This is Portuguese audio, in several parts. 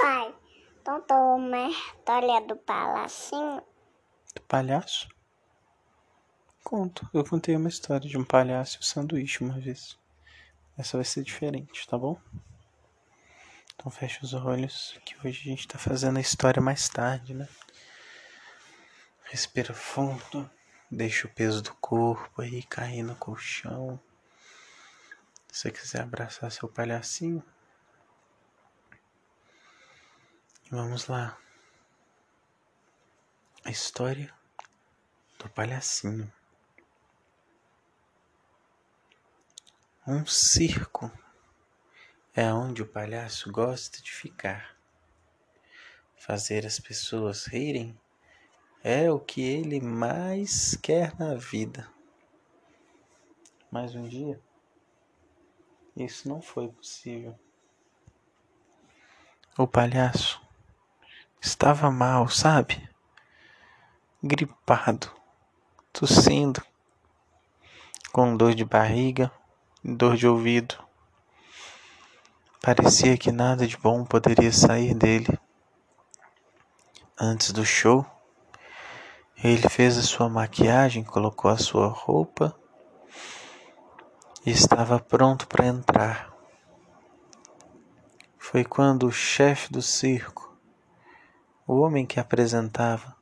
Pai, contou uma história do palacinho? Do palhaço? Conto. Eu contei uma história de um palhaço e um sanduíche uma vez. Essa vai ser diferente, tá bom? Então fecha os olhos, que hoje a gente tá fazendo a história mais tarde, né? Respira fundo, deixa o peso do corpo aí cair no colchão. Se você quiser abraçar seu palhacinho, vamos lá. A história do palhacinho. Um circo é onde o palhaço gosta de ficar. Fazer as pessoas rirem é o que ele mais quer na vida. Mas um dia, isso não foi possível. O palhaço estava mal, sabe? Gripado, tossindo, com dor de barriga, dor de ouvido. Parecia que nada de bom poderia sair dele. Antes do show, ele fez a sua maquiagem, colocou a sua roupa e estava pronto para entrar. Foi quando o chefe do circo, o homem que apresentava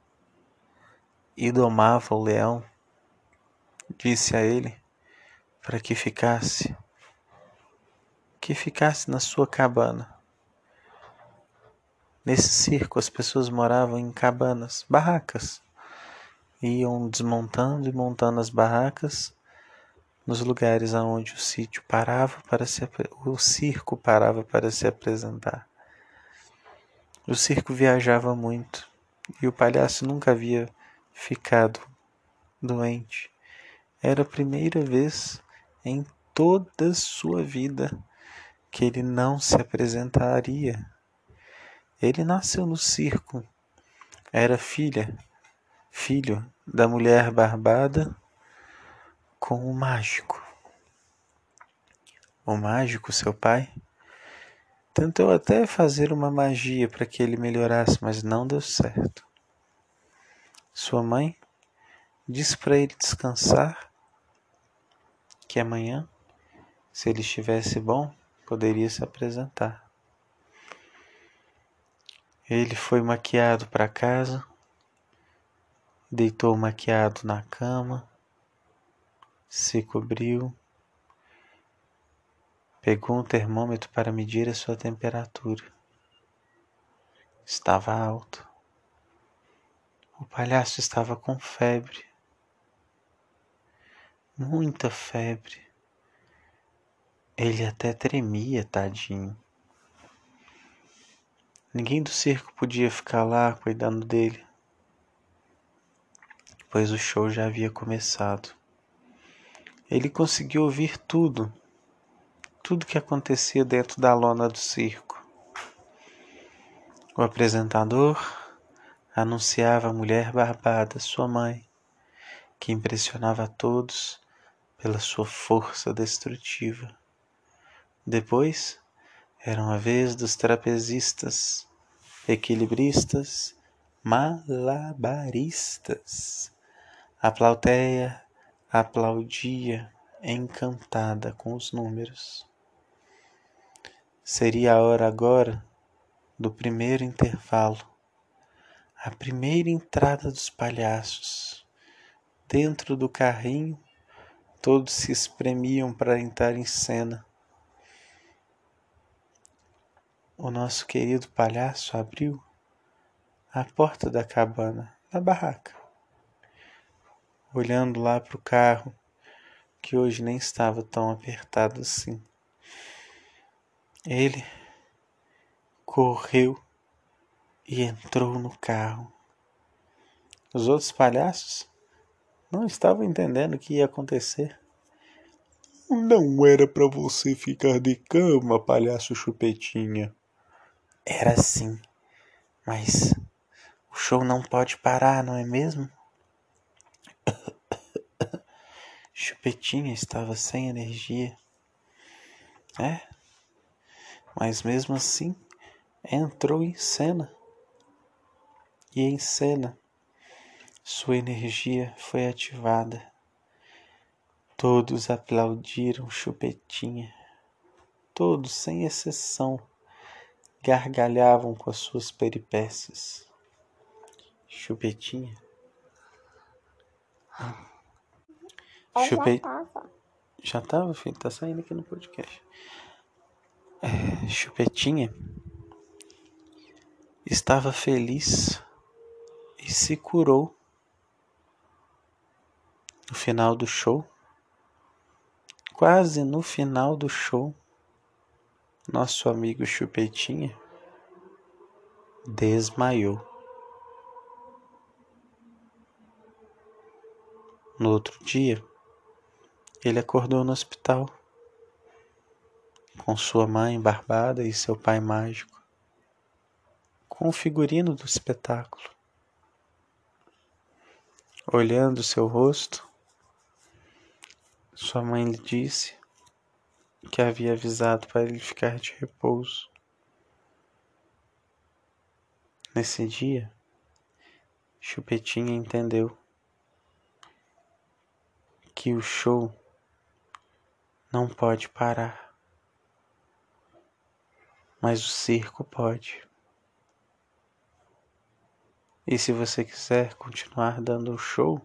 e domava o leão, disse a ele para que ficasse que ficasse na sua cabana. Nesse circo as pessoas moravam em cabanas, barracas. Iam desmontando e montando as barracas nos lugares aonde o sítio parava para se o circo parava para se apresentar. O circo viajava muito e o palhaço nunca havia ficado doente. Era a primeira vez em toda sua vida que ele não se apresentaria. Ele nasceu no circo, era filha, filho da mulher barbada com o mágico. O mágico, seu pai, tentou até fazer uma magia para que ele melhorasse, mas não deu certo. Sua mãe disse para ele descansar, que amanhã, se ele estivesse bom, poderia se apresentar. Ele foi maquiado para casa, deitou maquiado na cama, se cobriu, pegou um termômetro para medir a sua temperatura. Estava alto. O palhaço estava com febre, muita febre. Ele até tremia, tadinho. Ninguém do circo podia ficar lá cuidando dele, pois o show já havia começado. Ele conseguiu ouvir tudo, tudo que acontecia dentro da lona do circo. O apresentador anunciava a mulher barbada, sua mãe, que impressionava a todos pela sua força destrutiva. Depois, eram a vez dos trapezistas, equilibristas, malabaristas. A plateia aplaudia encantada com os números. Seria a hora agora do primeiro intervalo, a primeira entrada dos palhaços. Dentro do carrinho, todos se espremiam para entrar em cena. o nosso querido palhaço abriu a porta da cabana, da barraca, olhando lá para o carro, que hoje nem estava tão apertado assim. Ele correu e entrou no carro. Os outros palhaços não estavam entendendo o que ia acontecer. Não era para você ficar de cama, palhaço chupetinha. Era assim. Mas o show não pode parar, não é mesmo? Chupetinha estava sem energia. É? Mas mesmo assim, entrou em cena. E em cena, sua energia foi ativada. Todos aplaudiram Chupetinha. Todos, sem exceção, gargalhavam com as suas peripécias. Chupetinha. Chupei. Já tava, filho? Tá saindo aqui no podcast. É, Chupetinha estava feliz e se curou. No final do show, quase no final do show, nosso amigo Chupetinha desmaiou. No outro dia, ele acordou no hospital com sua mãe barbada e seu pai mágico, com o figurino do espetáculo. Olhando seu rosto, sua mãe lhe disse que havia avisado para ele ficar de repouso. Nesse dia, Chupetinha entendeu que o show não pode parar, mas o circo pode. E se você quiser continuar dando o show,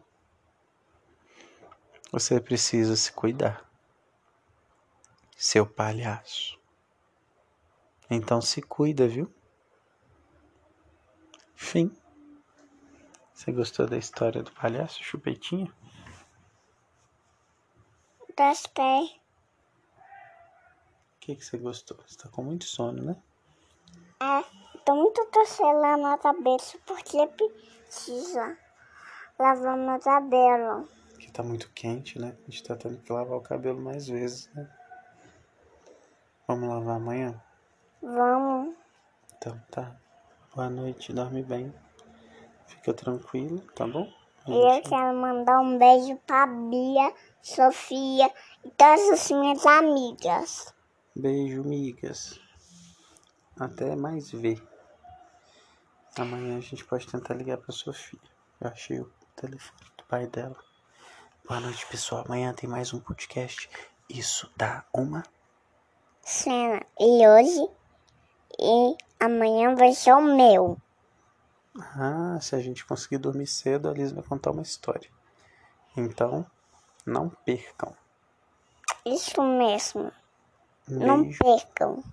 você precisa se cuidar, seu palhaço. Então se cuida, viu? Fim. Você gostou da história do palhaço Chupetinha? O que, que você gostou? Você tá com muito sono, né? É, tô muito torcendo na cabeça porque precisa lavar meu cabelo. Porque tá muito quente, né? A gente tá tendo que lavar o cabelo mais vezes, né? Vamos lavar amanhã? Vamos. Então tá. Boa noite, dorme bem. Fica tranquilo, tá bom? A E eu quero mandar um beijo pra Bia, Sofia e todas as minhas amigas. Beijo, migas. Até mais ver. Amanhã a gente pode tentar ligar pra Sofia. Eu achei o telefone do pai dela. Boa noite, pessoal. Amanhã tem mais um podcast. Isso dá uma. Cena. E hoje e amanhã vai ser o meu. Ah, se a gente conseguir dormir cedo, a Liz vai contar uma história. Então, não percam. Isso mesmo. Não percam.